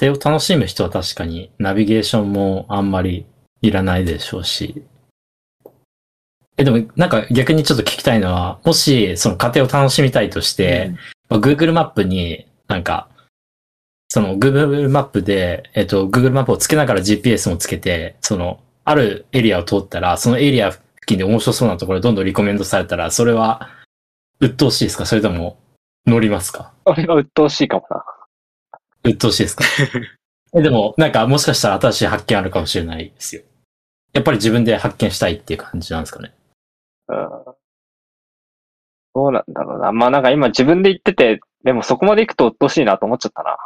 庭を楽しむ人は確かにナビゲーションもあんまりいらないでしょうし。え、でもなんか逆にちょっと聞きたいのは、もしその家庭を楽しみたいとして、まあ Google マップになんか、その Google マップで、えっと、Google マップをつけながら GPS もつけて、その、あるエリアを通ったら、そのエリア付近で面白そうなところどんどんリコメンドされたら、それは、鬱陶しいですか？それとも、乗りますか？俺が鬱陶しいかもな。鬱陶しいですか？えでも、なんかもしかしたら新しい発見あるかもしれないですよ。やっぱり自分で発見したいっていう感じなんですかね？うん。どうなんだろうな。まあなんか今自分で言ってて、でもそこまで行くと鬱陶しいなと思っちゃったな。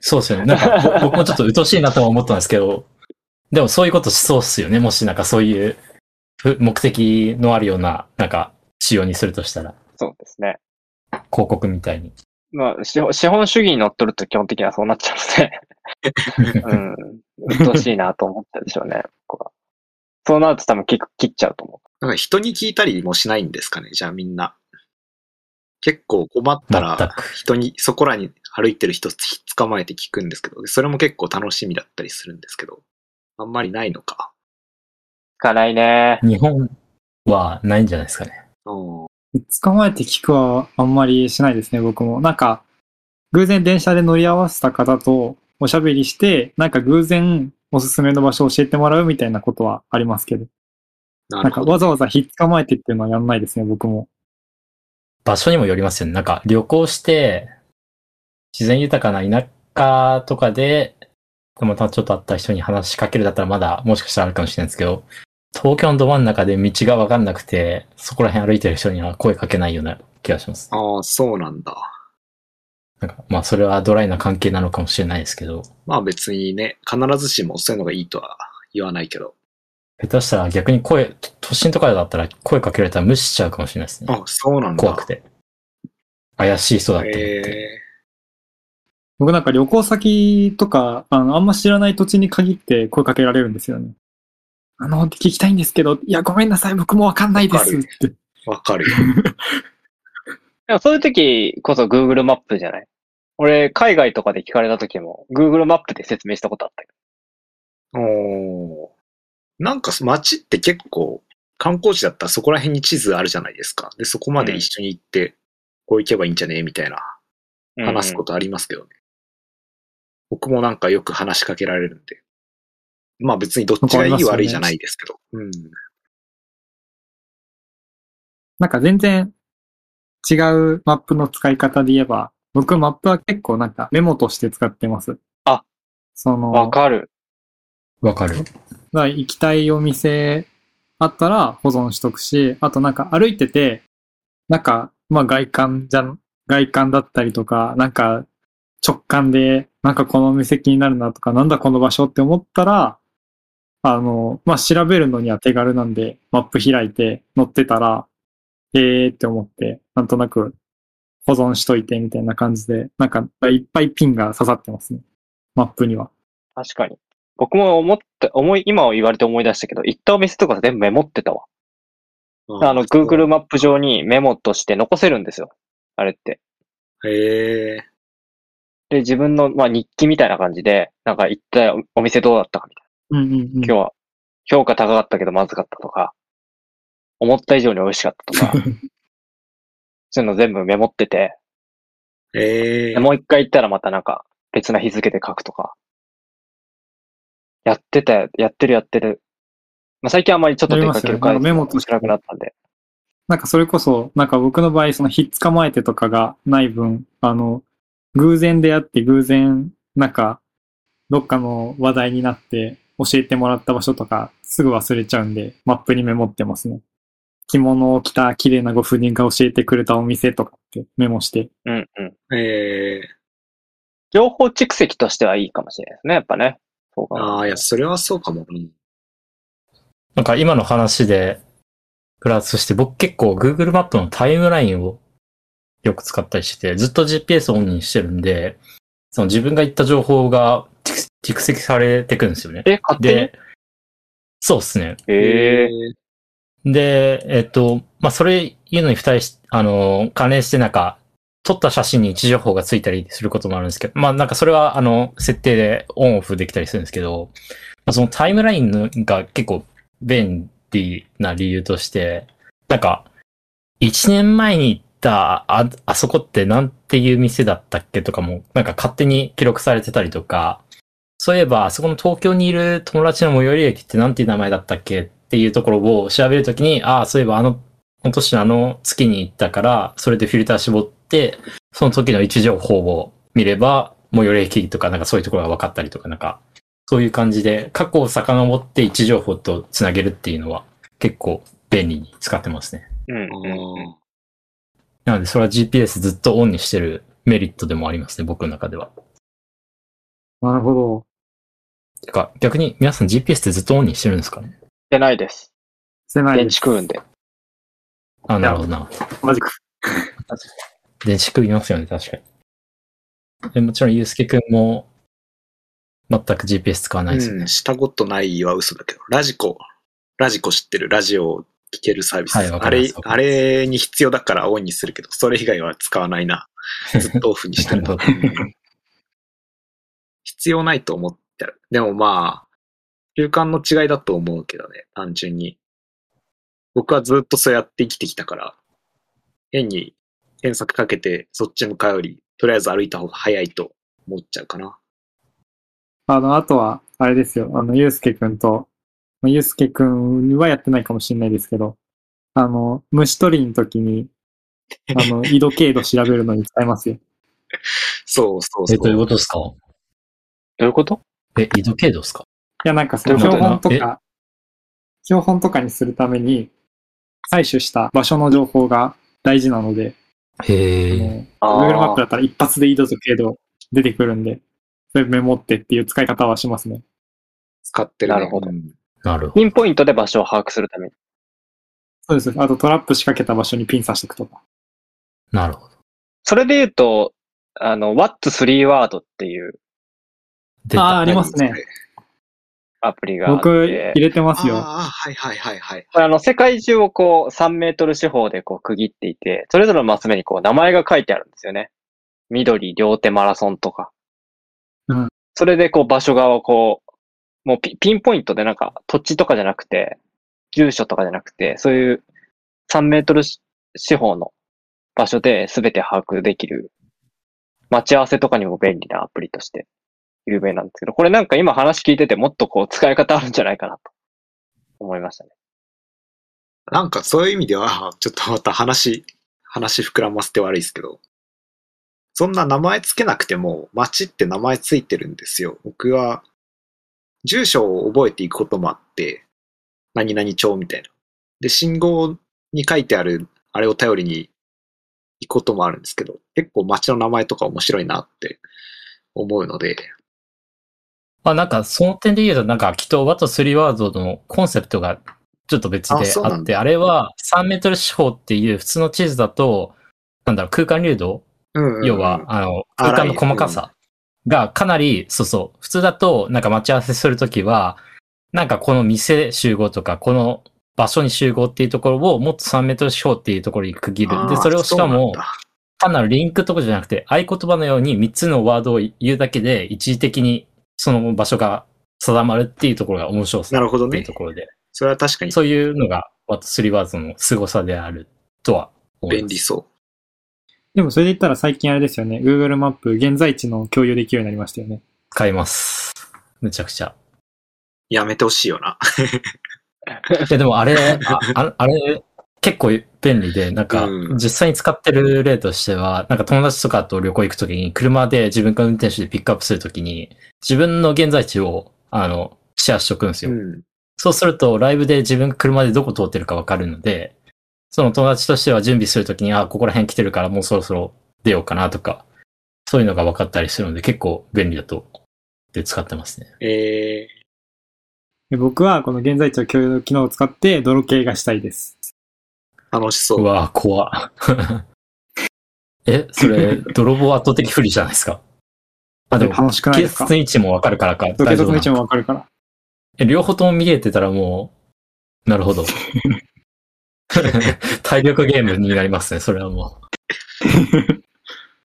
そうですよね。なんか、ぼ 僕もちょっと鬱陶しいなとは思ったんですけど、でもそういうことしそうっすよね。もしなんかそういうふ目的のあるような、なんか、仕様にするとしたら、そうですね。広告みたいに。まあ、資本資本主義に乗っ取ると基本的にはそうなっちゃうので、うん。鬱陶しいなと思ったでしょうね、僕は。そうなると多分切切っちゃうと思なんか人に聞いたりもしないんですかね、じゃあみんな。結構困った全らく、人に、そこらに歩いてる人捕まえて聞くんですけど、それも結構楽しみだったりするんですけど、あんまりないのか。う。かないね。日本はないんじゃないですかね。うん。捕まえて聞くはあんまりしないですね、僕も。なんか、偶然電車で乗り合わせた方とおしゃべりして、なんか偶然おすすめの場所を教えてもらうみたいなことはありますけど。なんかなるほど。わざわざひっ捕まえてっていうのはやんないですね、僕も。場所にもよりますよね。なんか旅行して、自然豊かな田舎とかで、たまたまちょっと会った人に話しかけるだったらまだもしかしたらあるかもしれないですけど、東京のど真ん中で道がわかんなくて、そこら辺歩いてる人には声かけないような気がします。ああ、そうなんだ。なんか、まあそれはドライな関係なのかもしれないですけど、まあ別にね、必ずしもそういうのがいいとは言わないけど。下手したら逆に声、都都心とかだったら声かけられたら無視しちゃうかもしれないですね。あ、そうなんだ。怖くて。怪しい人だって思って。え僕なんか旅行先とか、あの、あんま知らない土地に限って声かけられるんですよね。あの、聞きたいんですけど、いや、ごめんなさい、僕もわかんないですって。ー、わかるよ。でもそういう時こそ Google マップじゃない？俺、海外とかで聞かれた時も Google マップで説明したことあったけおーなんか街って結構観光地だったらそこら辺に地図あるじゃないですか。で、そこまで一緒に行って、こう行けばいいんじゃねみたいなど。話すことありますけどね。僕もなんかよく話しかけられるんで。まあ別にどっちがいい悪いじゃないですけど。うん。なんか全然違うマップの使い方で言えば、僕マップは結構なんかメモとして使ってます。あそうん。わの、かる。わかる。だから行きたいお店あったら保存しとくし、あとなんか歩いてて、なんか、まあ外観じゃん、外観だったりとか、なんか直感で、なんかこのお店気になるなとか、なんだこの場所って思ったら、あの、まあ調べるのには手軽なんで、マップ開いて載ってたら、えーって思って、なんとなく保存しといてみたいな感じで、なんかいっぱいピンが刺さってますね。マップには。確かに。僕も思って、思い、今言われて思い出したけど、行ったお店とか全部メモってたわ。あの、Google マップ上にメモとして残せるんですよ。あれって。へえで、自分の、まあ、日記みたいな感じで、なんか行ったお店どうだったかみたいうんうんうん。な。今日は、評価高かったけどまずかったとか、思った以上に美味しかったとか、そういうの全部メモってて、へえでもう一回行ったらまたなんか別な日付で書くとか。やってた、やってるやってる。まあ、最近あんまりちょっと出かける回やりますよねメモとしなくなったんで。なんかそれこそ、なんか僕の場合、そのひっ捕まえてとかがない分、あの、偶然出会って偶然、なんか、どっかの話題になって教えてもらった場所とかすぐ忘れちゃうんで、マップにメモってますね。着物を着た綺麗なご婦人が教えてくれたお店とかってメモして。うんうん。へえ情報蓄積としてはいいかもしれないですね、やっぱね。そうかああ、いや、それはそうかも。うんなんか今の話で、プラスして僕結構 Google マップのタイムラインをよく使ったりしてて、ずっと GPS オンにしてるんで、その自分が言った情報が蓄蓄積されてくるんですよね。え、勝手に？で、そうですね。ええで、えっと、まあ、それ言うのに二人し、あの、関連してなんか、撮った写真に位置情報がついたりすることもあるんですけど、まあなんかそれはあの、設定でオンオフできたりするんですけど、まあ、そのタイムラインのが結構便利な理由として、なんか、1年前に行った、あ、あそこってなんていう店だったっけとかも、なんか勝手に記録されてたりとか、そういえば、あそこの東京にいる友達の最寄り駅ってなんていう名前だったっけっていうところを調べるときに、ああ、そういえばあの、この年のあの月に行ったから、それでフィルター絞って、その時の位置情報を見れば、最寄り駅とかなんかそういうところが分かったりとか、なんか、そういう感じで、過去を遡って位置情報とつなげるっていうのは結構便利に使ってますね。うんうんうん。なので、それは GPS ずっとオンにしてるメリットでもありますね、僕の中では。なるほど。てか、逆に皆さん GPS ってずっとオンにしてるんですかね？してないです。電してないです。池食うんで。あ、なるほどな。マジか。電子食いますよね、確かに。でもちろん、ゆうすけくんも、全く GPS 使わないですよねうん、。したことないは嘘だけど、ラジコ、ラジコ知ってるラジオを聞けるサービス。はいあれあれに必要だからオンにするけど、それ以外は使わないな。ずっとオフにしてる必要ないと思ってる。でもまあ、習慣の違いだと思うけどね、単純に。僕はずっとそうやって生きてきたから、変に検索かけてそっち向かうより、とりあえず歩いた方が早いと思っちゃうかな。あの、あとは、あれですよ。あの、ゆうすけくんと、まあゆうすけくんはやってないかもしれないですけど、あの、虫取りの時に、あの、緯度経度調べるのに使えますよ。そうそうそえ、どういうう。ことですか？どういうこと？え、緯度経度ですか？いや、なんかその標本とか、標本とかにするために、採取した場所の情報が大事なので、へあのえ。あ Google マップあだったら一発で緯度と経度出てくるんで、それメモってっていう使い方はしますね。使ってる、ね。なるほどうんなるほど。ピンポイントで場所を把握するために。そうです。あとトラップ仕掛けた場所にピン刺しておくとか。なるほど。それで言うと、あの、What's 3 Word っていうああ、ありますね。アプリが僕て入、れてますよ。ああ、はいはいはいはい。これあの、世界中をこう、3メートル四方でこう区切っていて、それぞれのマス目にこう、名前が書いてあるんですよね。緑、両手マラソンとか。うんそれでこう、場所側をこう、もうピピンポイントでなんか、土地とかじゃなくて、住所とかじゃなくて、そういう3メートル四方の場所で全て把握できる、待ち合わせとかにも便利なアプリとして有名なんですけど、これなんか今話聞いててもっとこう、使い方あるんじゃないかなと思いましたね。なんかそういう意味では、ちょっとまた話、話膨らませて悪いですけど、そんな名前つけなくても、町って名前ついてるんですよ。僕は、住所を覚えていくこともあって、何々町みたいな。で、信号に書いてある、あれを頼りに行くこともあるんですけど、結構町の名前とか面白いなって思うので、まあなんか、その点で言うと、なんか、きっと、ワット3ワードのコンセプトがちょっと別であって、あれは3メートル四方っていう普通の地図だと、なんだろう、空間流動。うんうん要は、あの、空間の細かさ。がかなり、そうそう、普通だと、なんか待ち合わせするときは、なんかこの店集合とか、この場所に集合っていうところをもっと3メートル四方っていうところに区切る。で、それをしかも単なるリンクとかじゃなくて、合言葉のように3つのワードを言うだけで、一時的にその場所が定まるっていうところが面白さなるほどねっていうと。ころで、それは確かにそういうのが、ワット3ワードの凄さであるとは思います。便利そう。でもそれで言ったら最近あれですよね。Google マップ現在地の共有できるようになりましたよね。使います。むちゃくちゃ。やめてほしいよな。いや、でもあれ、あああれ、結構便利で、なんかう、ん実際に使ってる例としては、なんか友達とかと旅行行くときに、車で自分が運転手でピックアップするときに、自分の現在地を、あの、シェアしとくんですよ。うん。そうすると、ライブで自分が車でどこ通ってるかわかるので、その友達としては準備するときに、あ、ここら辺来てるからもうそろそろ出ようかなとか、そういうのが分かったりするので、結構便利だと、で使ってますね。えで僕はこの現在地の共有機能を使って泥系がしたいです。ー、楽しそうう。わぁ、怖っ え、それ、泥棒圧倒的不利じゃないですか？あ、でも、楽しくない警ですか？察の位置もわかるからか？警察の位置もわかるから。え両方とも見えてたらもう、なるほど。体力ゲームになりますね、それはも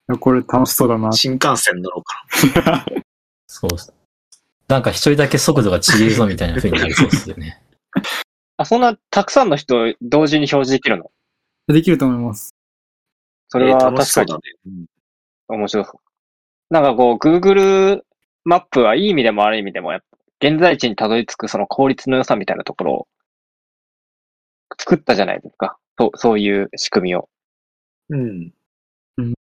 やこれ楽しそうだな。新幹線乗ろうかそう。なんか一人だけ速度が違えぞみたいな風になりそうですよね。あ、そんなたくさんの人同時に表示できるの？できると思います。な。それは確かにうだね。うん面白そう。なんかこう、Google マップはいい意味でも悪い意味でも、やっぱ現在地にたどり着くその効率の良さみたいなところを作ったじゃないですか。そう、そういう仕組みを。うん。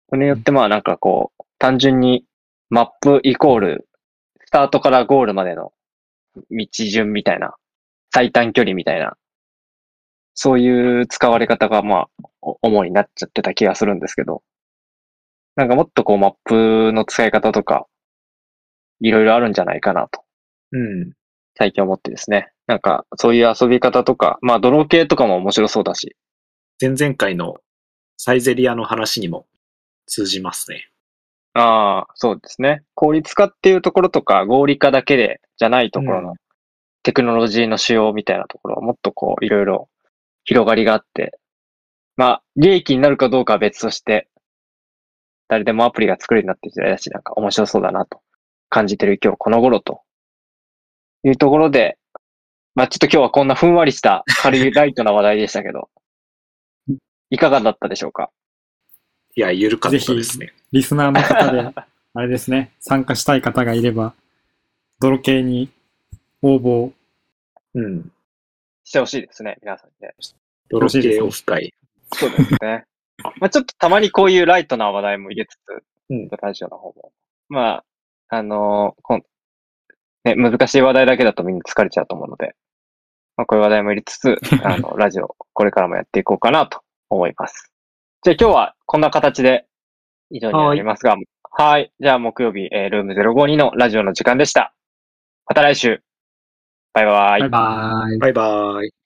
それによってまあなんかこう、単純にマップイコール、スタートからゴールまでの道順みたいな、最短距離みたいな、そういう使われ方がまあ、お主になっちゃってた気がするんですけど、なんかもっとこうマップの使い方とか、いろいろあるんじゃないかなと、うん。最近思ってですね。なんか、そういう遊び方とか、まあ、泥系とかも面白そうだし、前々回のサイゼリアの話にも通じますね。ああ、そうですね。効率化っていうところとか、合理化だけで、じゃないところうの、テクノロジーの使用みたいなところはもっとこう、いろいろ広がりがあって、まあ、利益になるかどうかは別として、誰でもアプリが作れるようになってる時代だし、なんか面白そうだなと感じてる今日この頃というところで、まあちょっと今日はこんなふんわりした軽いライトな話題でしたけど、いかがだったでしょうか？いや、緩かったですね。リスナーの方で、あれですね、参加したい方がいれば、泥系に応募、うん。してほしいですね、皆さんにね。泥系オフ会。そうですね。まあちょっとたまにこういうライトな話題も入れつつ、うんラジオの方も。まあ、あのーこんね、難しい話題だけだとみんな疲れちゃうと思うので、まあこういう話題も入れつつ、あの、ラジオ、これからもやっていこうかなと思います。じゃあ今日はこんな形で以上になりますが、はい。じゃあ木曜日、えールーム052のラジオの時間でした。また来週。バイバイバイバイ。バイバイ。